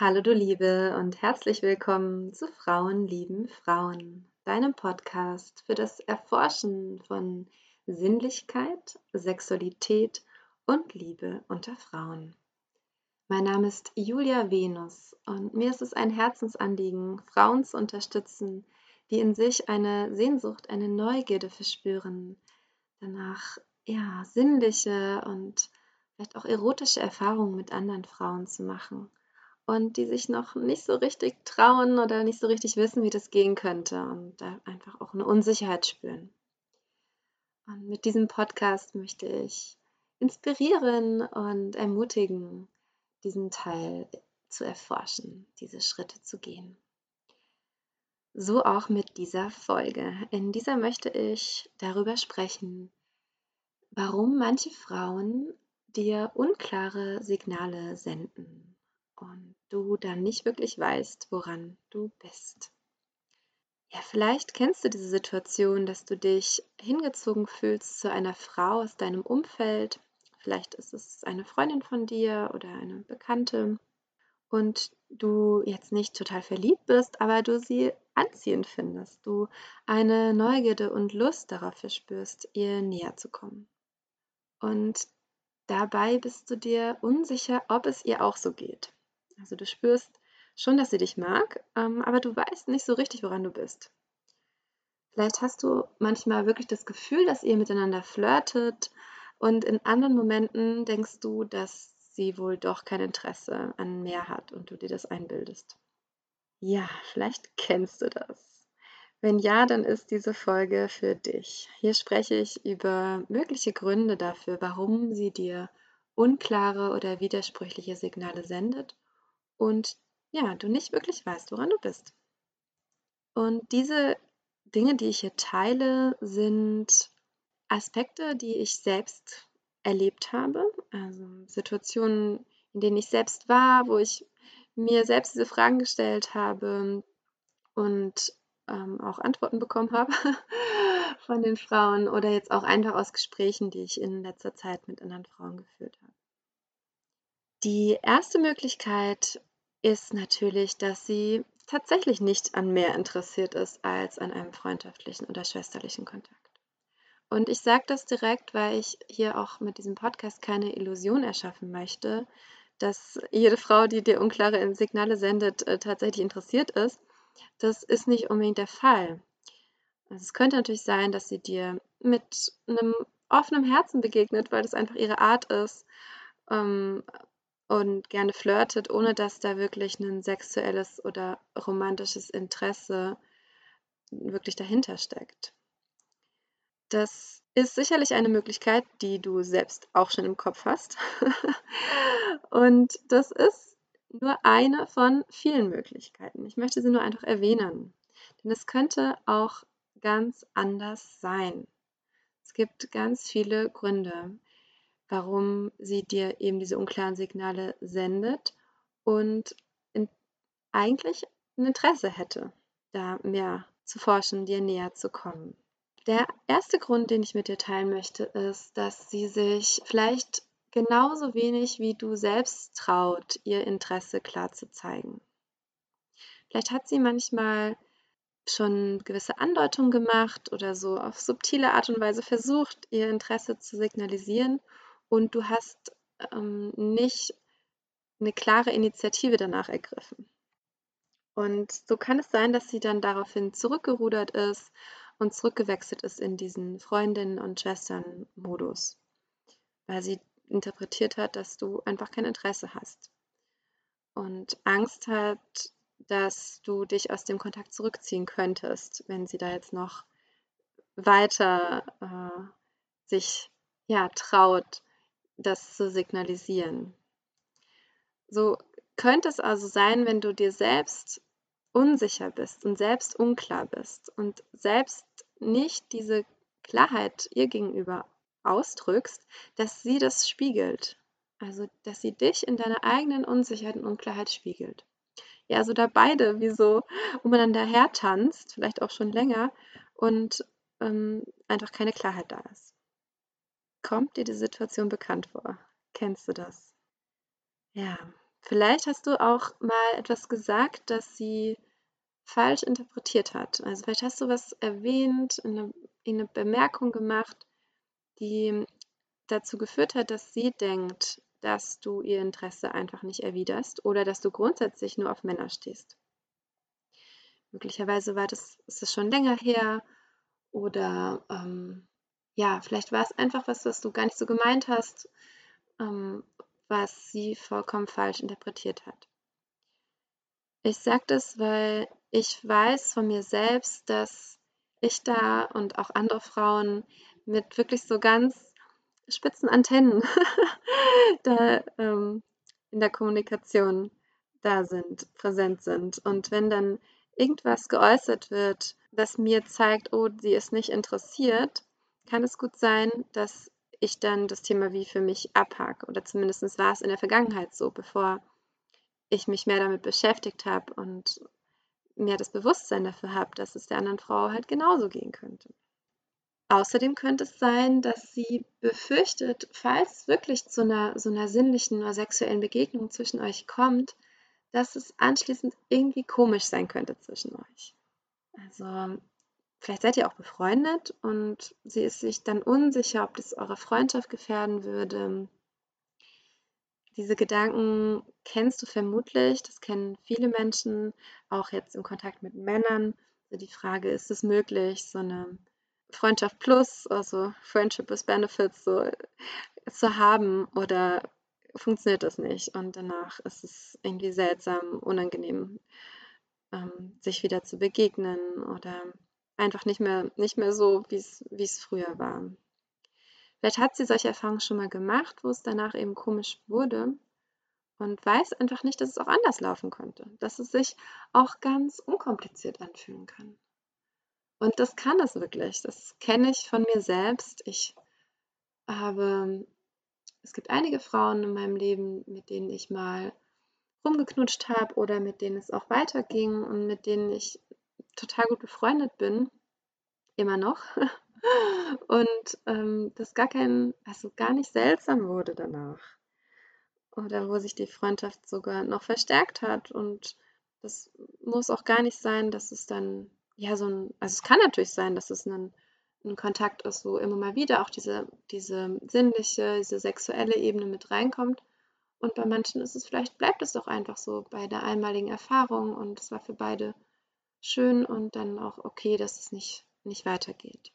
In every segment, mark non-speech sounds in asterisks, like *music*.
Hallo du Liebe und herzlich willkommen zu Frauen lieben Frauen, deinem Podcast für das Erforschen von Sinnlichkeit, Sexualität und Liebe unter Frauen. Mein Name ist Julia Venus und mir ist es ein Herzensanliegen, Frauen zu unterstützen, die in sich eine Sehnsucht, eine Neugierde verspüren, danach ja sinnliche und vielleicht auch erotische Erfahrungen mit anderen Frauen zu machen und die sich noch nicht so richtig trauen oder nicht so richtig wissen, wie das gehen könnte und da einfach auch eine Unsicherheit spüren. Und mit diesem Podcast möchte ich inspirieren und ermutigen, diesen Teil zu erforschen, diese Schritte zu gehen. So auch mit dieser Folge. In dieser möchte ich darüber sprechen, warum manche Frauen dir unklare Signale senden und du dann nicht wirklich weißt, woran du bist. Ja, vielleicht kennst du diese Situation, dass du dich hingezogen fühlst zu einer Frau aus deinem Umfeld. Vielleicht ist es eine Freundin von dir oder eine Bekannte und du jetzt nicht total verliebt bist, aber du sie anziehend findest, du eine Neugierde und Lust darauf verspürst, ihr näher zu kommen. Und dabei bist du dir unsicher, ob es ihr auch so geht. Also du spürst schon, dass sie dich mag, ähm, aber du weißt nicht so richtig, woran du bist. Vielleicht hast du manchmal wirklich das Gefühl, dass ihr miteinander flirtet und in anderen Momenten denkst du, dass sie wohl doch kein Interesse an mehr hat und du dir das einbildest. Ja, vielleicht kennst du das. Wenn ja, dann ist diese Folge für dich. Hier spreche ich über mögliche Gründe dafür, warum sie dir unklare oder widersprüchliche Signale sendet und ja, du nicht wirklich weißt, woran du bist. Und diese Dinge, die ich hier teile, sind Aspekte, die ich selbst erlebt habe, also Situationen, in denen ich selbst war, wo ich mir selbst diese Fragen gestellt habe und ähm, auch Antworten bekommen habe *laughs* von den Frauen oder jetzt auch einfach aus Gesprächen, die ich in letzter Zeit mit anderen Frauen geführt habe. Die erste Möglichkeit ist natürlich, dass sie tatsächlich nicht an mehr interessiert ist als an einem freundschaftlichen oder schwesterlichen Kontakt. Und ich sage das direkt, weil ich hier auch mit diesem Podcast keine Illusion erschaffen möchte, dass jede Frau, die dir unklare Signale sendet, äh, tatsächlich interessiert ist. Das ist nicht unbedingt der Fall. Also es könnte natürlich sein, dass sie dir mit einem offenen Herzen begegnet, weil das einfach ihre Art ist, ähm, und gerne flirtet, ohne dass da wirklich ein sexuelles oder romantisches Interesse wirklich dahinter steckt. Das ist sicherlich eine Möglichkeit, die du selbst auch schon im Kopf hast. *laughs* und das ist nur eine von vielen Möglichkeiten. Ich möchte sie nur einfach erwähnen. Denn es könnte auch ganz anders sein. Es gibt ganz viele Gründe warum sie dir eben diese unklaren Signale sendet und in, eigentlich ein Interesse hätte, da mehr zu forschen, dir näher zu kommen. Der erste Grund, den ich mit dir teilen möchte, ist, dass sie sich vielleicht genauso wenig wie du selbst traut, ihr Interesse klar zu zeigen. Vielleicht hat sie manchmal schon gewisse Andeutungen gemacht oder so auf subtile Art und Weise versucht, ihr Interesse zu signalisieren und du hast ähm, nicht eine klare Initiative danach ergriffen. Und so kann es sein, dass sie dann daraufhin zurückgerudert ist und zurückgewechselt ist in diesen Freundinnen- und Schwestern-Modus, weil sie interpretiert hat, dass du einfach kein Interesse hast und Angst hat, dass du dich aus dem Kontakt zurückziehen könntest, wenn sie da jetzt noch weiter äh, sich ja traut, das zu signalisieren. So könnte es also sein, wenn du dir selbst unsicher bist und selbst unklar bist und selbst nicht diese Klarheit ihr gegenüber ausdrückst, dass sie das spiegelt. Also, dass sie dich in deiner eigenen Unsicherheit und Unklarheit spiegelt. Ja, also da beide wie so umeinander hertanzt, vielleicht auch schon länger und ähm, einfach keine Klarheit da ist. Kommt dir die Situation bekannt vor? Kennst du das? Ja, Vielleicht hast du auch mal etwas gesagt, das sie falsch interpretiert hat. Also vielleicht hast du was erwähnt, eine, eine Bemerkung gemacht, die dazu geführt hat, dass sie denkt, dass du ihr Interesse einfach nicht erwiderst oder dass du grundsätzlich nur auf Männer stehst. Möglicherweise war das, ist es schon länger her oder ähm, ja, vielleicht war es einfach was, was du gar nicht so gemeint hast, ähm, was sie vollkommen falsch interpretiert hat. Ich sage das, weil ich weiß von mir selbst, dass ich da und auch andere Frauen mit wirklich so ganz spitzen Antennen *laughs* da ähm, in der Kommunikation da sind, präsent sind. Und wenn dann irgendwas geäußert wird, das mir zeigt, oh, sie ist nicht interessiert, kann es gut sein, dass ich dann das Thema wie für mich abhake. Oder zumindest war es in der Vergangenheit so, bevor ich mich mehr damit beschäftigt habe und mehr das Bewusstsein dafür habe, dass es der anderen Frau halt genauso gehen könnte. Außerdem könnte es sein, dass sie befürchtet, falls es wirklich zu einer so einer sinnlichen oder sexuellen Begegnung zwischen euch kommt, dass es anschließend irgendwie komisch sein könnte zwischen euch. Also vielleicht seid ihr auch befreundet und sie ist sich dann unsicher, ob das eure Freundschaft gefährden würde. Diese Gedanken kennst du vermutlich, das kennen viele Menschen, auch jetzt im Kontakt mit Männern. Also die Frage, ist es möglich, so eine Freundschaft plus, also Friendship with Benefits, so zu haben oder funktioniert das nicht und danach ist es irgendwie seltsam, unangenehm, ähm, sich wieder zu begegnen oder einfach nicht mehr, nicht mehr so, wie es früher war. Vielleicht hat sie solche Erfahrungen schon mal gemacht, wo es danach eben komisch wurde und weiß einfach nicht, dass es auch anders laufen könnte, dass es sich auch ganz unkompliziert anfühlen kann. Und das kann es wirklich. Das kenne ich von mir selbst. Ich habe, es gibt einige Frauen in meinem Leben, mit denen ich mal rumgeknutscht habe oder mit denen es auch weiterging und mit denen ich total gut befreundet bin. Immer noch. *laughs* Und ähm, das gar kein, also gar nicht seltsam wurde danach. Oder wo sich die Freundschaft sogar noch verstärkt hat. Und das muss auch gar nicht sein, dass es dann ja, so ein, also es kann natürlich sein, dass es ein, ein Kontakt ist, wo immer mal wieder auch diese, diese sinnliche, diese sexuelle Ebene mit reinkommt. Und bei manchen ist es vielleicht, bleibt es doch einfach so bei der einmaligen Erfahrung und es war für beide schön und dann auch okay, dass es nicht, nicht weitergeht.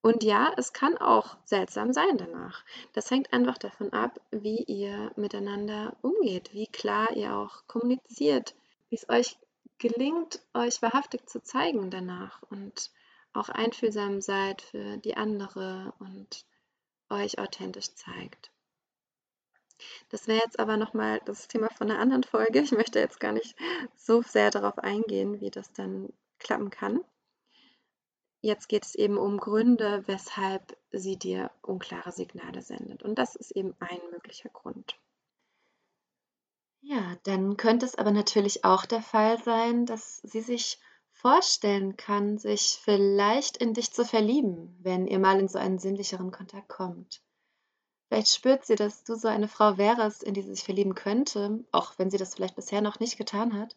Und ja, es kann auch seltsam sein danach. Das hängt einfach davon ab, wie ihr miteinander umgeht, wie klar ihr auch kommuniziert, wie es euch gelingt, euch wahrhaftig zu zeigen danach und auch einfühlsam seid für die andere und euch authentisch zeigt. Das wäre jetzt aber nochmal das Thema von einer anderen Folge. Ich möchte jetzt gar nicht so sehr darauf eingehen, wie das dann klappen kann. Jetzt geht es eben um Gründe, weshalb sie dir unklare Signale sendet. Und das ist eben ein möglicher Grund. Ja, dann könnte es aber natürlich auch der Fall sein, dass sie sich vorstellen kann, sich vielleicht in dich zu verlieben, wenn ihr mal in so einen sinnlicheren Kontakt kommt. Vielleicht spürt sie, dass du so eine Frau wärst, in die sie sich verlieben könnte, auch wenn sie das vielleicht bisher noch nicht getan hat,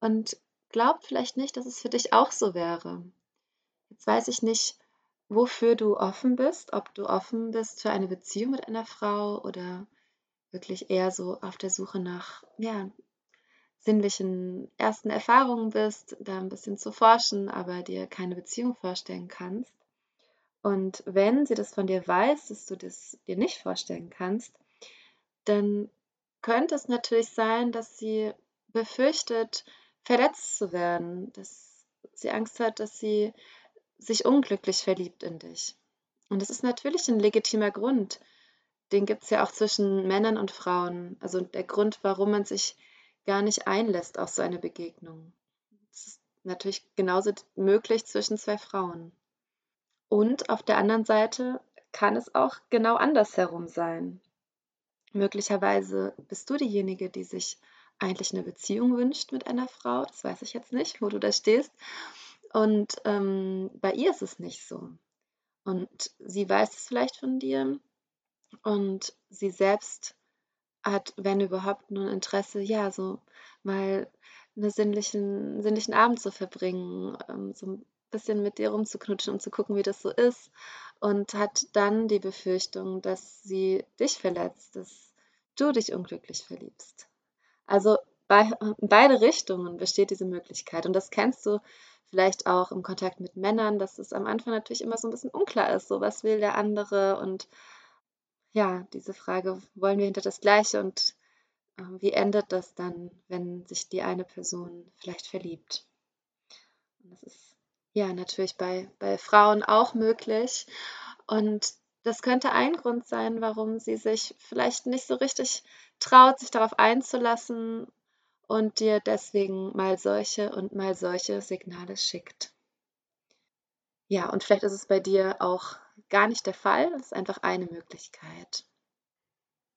und glaubt vielleicht nicht, dass es für dich auch so wäre. Jetzt weiß ich nicht, wofür du offen bist, ob du offen bist für eine Beziehung mit einer Frau oder wirklich eher so auf der Suche nach, ja, sinnlichen ersten Erfahrungen bist, da ein bisschen zu forschen, aber dir keine Beziehung vorstellen kannst. Und wenn sie das von dir weiß, dass du das dir nicht vorstellen kannst, dann könnte es natürlich sein, dass sie befürchtet, verletzt zu werden, dass sie Angst hat, dass sie sich unglücklich verliebt in dich. Und das ist natürlich ein legitimer Grund, den gibt es ja auch zwischen Männern und Frauen. Also der Grund, warum man sich gar nicht einlässt auf so eine Begegnung. Das ist natürlich genauso möglich zwischen zwei Frauen. Und auf der anderen Seite kann es auch genau andersherum sein. Möglicherweise bist du diejenige, die sich eigentlich eine Beziehung wünscht mit einer Frau. Das weiß ich jetzt nicht, wo du da stehst. Und ähm, bei ihr ist es nicht so. Und sie weiß es vielleicht von dir und sie selbst hat, wenn überhaupt, nur ein Interesse, ja, so mal 'ne sinnlichen sinnlichen Abend zu verbringen, ähm, so bisschen mit dir rumzuknutschen und zu gucken, wie das so ist und hat dann die Befürchtung, dass sie dich verletzt, dass du dich unglücklich verliebst. Also, bei in beide Richtungen besteht diese Möglichkeit und das kennst du vielleicht auch im Kontakt mit Männern, dass es am Anfang natürlich immer so 'n bisschen unklar ist, so was will der andere und ja, diese Frage: „Wollen wir hinter das Gleiche?“ und, ähm, wie endet das dann, wenn sich die eine Person vielleicht verliebt? Und das ist, ja, natürlich bei bei Frauen auch möglich und das könnte ein Grund sein, warum sie sich vielleicht nicht so richtig traut, sich darauf einzulassen und dir deswegen mal solche und mal solche Signale schickt. Ja, und vielleicht ist es bei dir auch gar nicht der Fall. Das ist einfach eine Möglichkeit.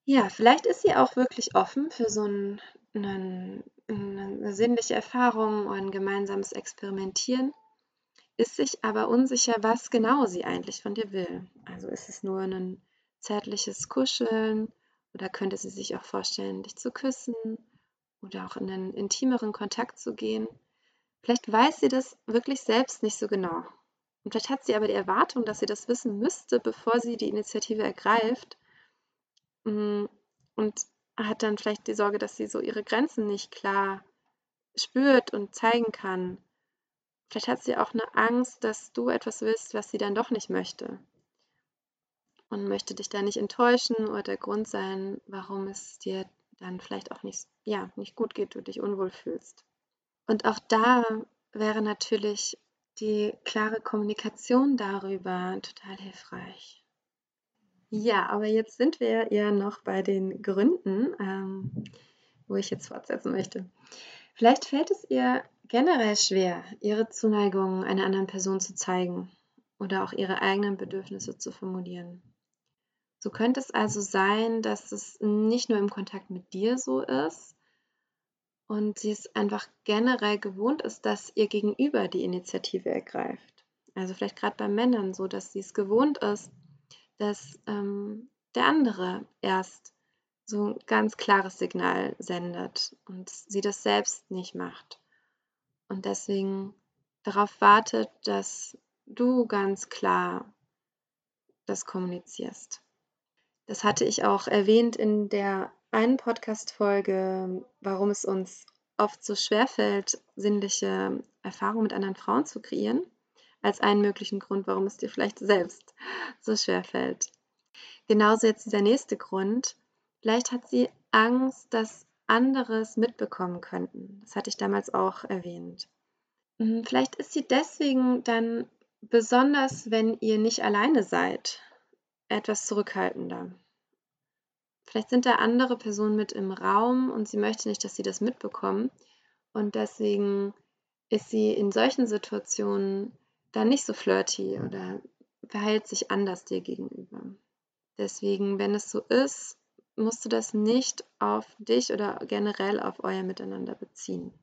Ja, vielleicht ist sie auch wirklich offen für so 'n 'nen 'ne sinnliche Erfahrung und 'n gemeinsames Experimentieren, ist sich aber unsicher, was genau sie eigentlich von dir will. Also, ist es nur 'nen zärtliches Kuscheln oder könnte sie sich auch vorstellen, dich zu küssen oder auch in 'nen intimeren Kontakt zu gehen? Vielleicht weiß sie das wirklich selbst nicht so genau. Und vielleicht hat sie aber die Erwartung, dass sie das wissen müsste, bevor sie die Initiative ergreift. Hm, und hat dann vielleicht die Sorge, dass sie so ihre Grenzen nicht klar spürt und zeigen kann. Vielleicht hat sie auch 'ne Angst, dass du etwas willst, was sie dann doch nicht möchte und möchte dich da nicht enttäuschen oder der Grund sein, warum es dir dann vielleicht auch nicht ja, nicht gut geht, du dich unwohl fühlst. Und auch da wäre natürlich die klare Kommunikation darüber total hilfreich. Ja, aber jetzt sind wir ja noch bei den Gründen, ähm, wo ich jetzt fortsetzen möchte. Vielleicht fällt es ihr generell schwer, ihre Zuneigung einer anderen Person zu zeigen oder auch ihre eigenen Bedürfnisse zu formulieren. So könnte es also sein, dass es nicht nur im Kontakt mit dir so ist und sie es einfach generell gewohnt ist, dass ihr Gegenüber die Initiative ergreift. Also, vielleicht grad bei Männern so, dass sie's gewohnt ist, dass, ähm, der andere erst so 'n ganz klares Signal sendet und sie das selbst nicht macht und deswegen darauf wartet, dass du ganz klar das kommunizierst. Das hatte ich auch erwähnt in der einen Podcast-Folge, warum es uns oft so schwerfällt, sinnliche Erfahrungen mit anderen Frauen zu kreieren, als einen möglichen Grund, warum es dir vielleicht selbst so schwerfällt. Genauso jetzt dieser nächste Grund. Vielleicht hat sie Angst, dass andere es mitbekommen könnten. Das hatte ich damals auch erwähnt. Hm, vielleicht ist sie deswegen dann besonders, wenn ihr nicht alleine seid, etwas zurückhaltender. Vielleicht sind da andere Personen mit im Raum und sie möchte nicht, dass sie das mitbekommen und deswegen ist sie in solchen Situationen dann nicht so flirty oder verhält sich anders dir gegenüber. Deswegen, wenn es so ist, musst du das nicht auf dich oder generell auf euer Miteinander beziehen.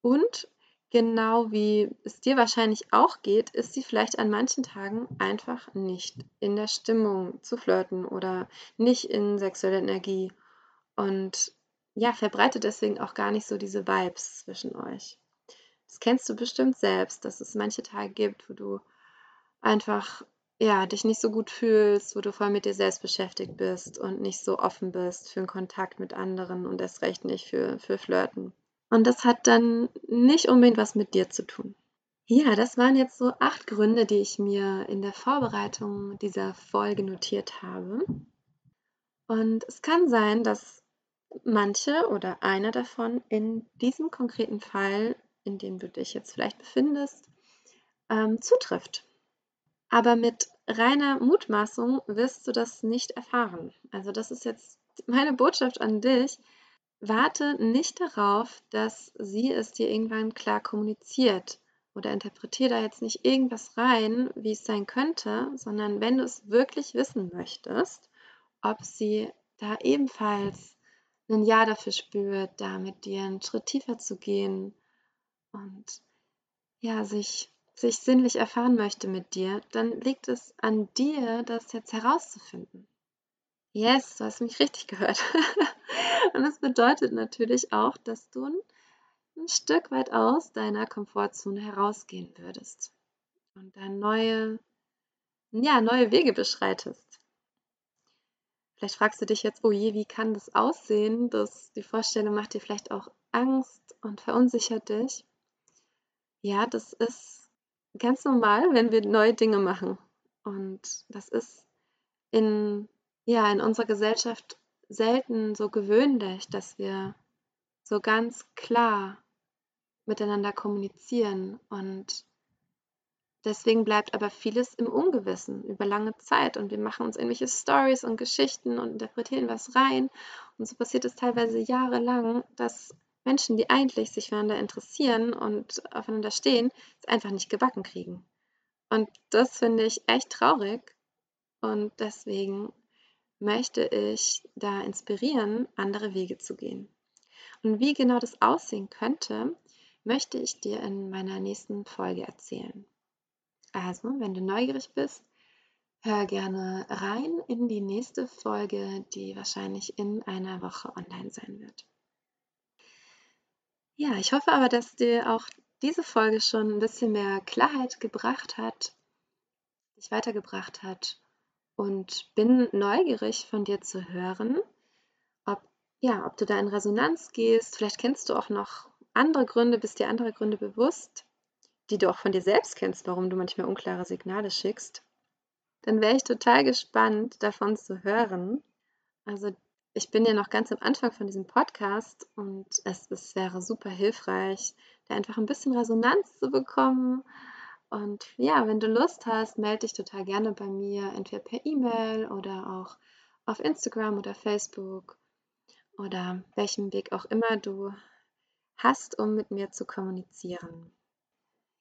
Und genau wie es dir wahrscheinlich auch geht, ist sie vielleicht an manchen Tagen einfach nicht in der Stimmung zu flirten oder nicht in sexueller Energie und, ja, verbreitet deswegen auch gar nicht so diese Vibes zwischen euch. Das kennst du bestimmt selbst, dass es manche Tage gibt, wo du einfach, ja, dich nicht so gut fühlst, wo du voll mit dir selbst beschäftigt bist und nicht so offen bist für 'n Kontakt mit anderen und erst recht nicht für für Flirten. Und das hat dann nicht unbedingt was mit dir zu tun. Ja, das waren jetzt so 8 Gründe, die ich mir in der Vorbereitung dieser Folge notiert habe. Und es kann sein, dass manche oder einer davon in diesem konkreten Fall, in dem du dich jetzt vielleicht befindest, ähm, zutrifft. Aber mit reiner Mutmaßung wirst du das nicht erfahren. Also, das ist jetzt meine Botschaft an dich. Warte nicht darauf, dass sie es dir irgendwann klar kommuniziert oder interpretiere da jetzt nicht irgendwas rein, wie es sein könnte, sondern wenn du es wirklich wissen möchtest, ob sie da ebenfalls 'nen Ja dafür spürt, da mit dir 'n Schritt tiefer zu gehen und, ja, sich sich sinnlich erfahren möchte mit dir, dann liegt es an dir, das jetzt herauszufinden. Yes, du hast mich richtig gehört. *laughs* Und das bedeutet natürlich auch, dass du ein, Stück weit aus deiner Komfortzone herausgehen würdest und dann neue, ja, neue Wege beschreitest. Vielleicht fragst du dich jetzt, oh je, wie kann das aussehen? Das, die Vorstellung macht dir vielleicht auch Angst und verunsichert dich. Ja, das ist ganz normal, wenn wir neue Dinge machen. Und das ist in, ja, in unserer Gesellschaft selten so gewöhnlich, dass wir so ganz klar miteinander kommunizieren und Deswegen bleibt aber vieles im Ungewissen über lange Zeit und wir machen uns irgendwelche Stories und Geschichten und interpretieren was rein. Und so passiert es teilweise jahrelang, dass Menschen, die eigentlich sich füreinander interessieren und aufeinander stehen, es einfach nicht gebacken kriegen. Und das finde ich echt traurig. Und deswegen möchte ich da inspirieren, andere Wege zu gehen. Und wie genau das aussehen könnte, möchte ich dir in meiner nächsten Folge erzählen. Also, wenn du neugierig bist, hör gerne rein in die nächste Folge, die wahrscheinlich in einer Woche online sein wird. Ja, ich hoffe aber, dass dir auch diese Folge schon ein bisschen mehr Klarheit gebracht hat, dich weitergebracht hat und bin neugierig von dir zu hören, ob, ja, ob du da in Resonanz gehst. Vielleicht kennst du auch noch andere Gründe, bist dir andere Gründe bewusst, die du auch von dir selbst kennst, warum du manchmal unklare Signale schickst, dann wäre ich total gespannt, davon zu hören. Also ich bin ja noch ganz am Anfang von diesem Podcast und es, es wäre super hilfreich, da einfach ein bisschen Resonanz zu bekommen. Und ja, wenn du Lust hast, melde dich total gerne bei mir, entweder per E-Mail oder auch auf Instagram oder Facebook oder welchen Weg auch immer du hast, um mit mir zu kommunizieren.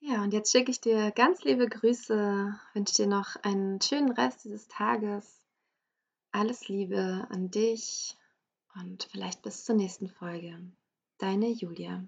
Ja, und jetzt schicke ich dir ganz liebe Grüße, wünsche dir noch einen schönen Rest dieses Tages. Alles Liebe an dich und vielleicht bis zur nächsten Folge. Deine Julia.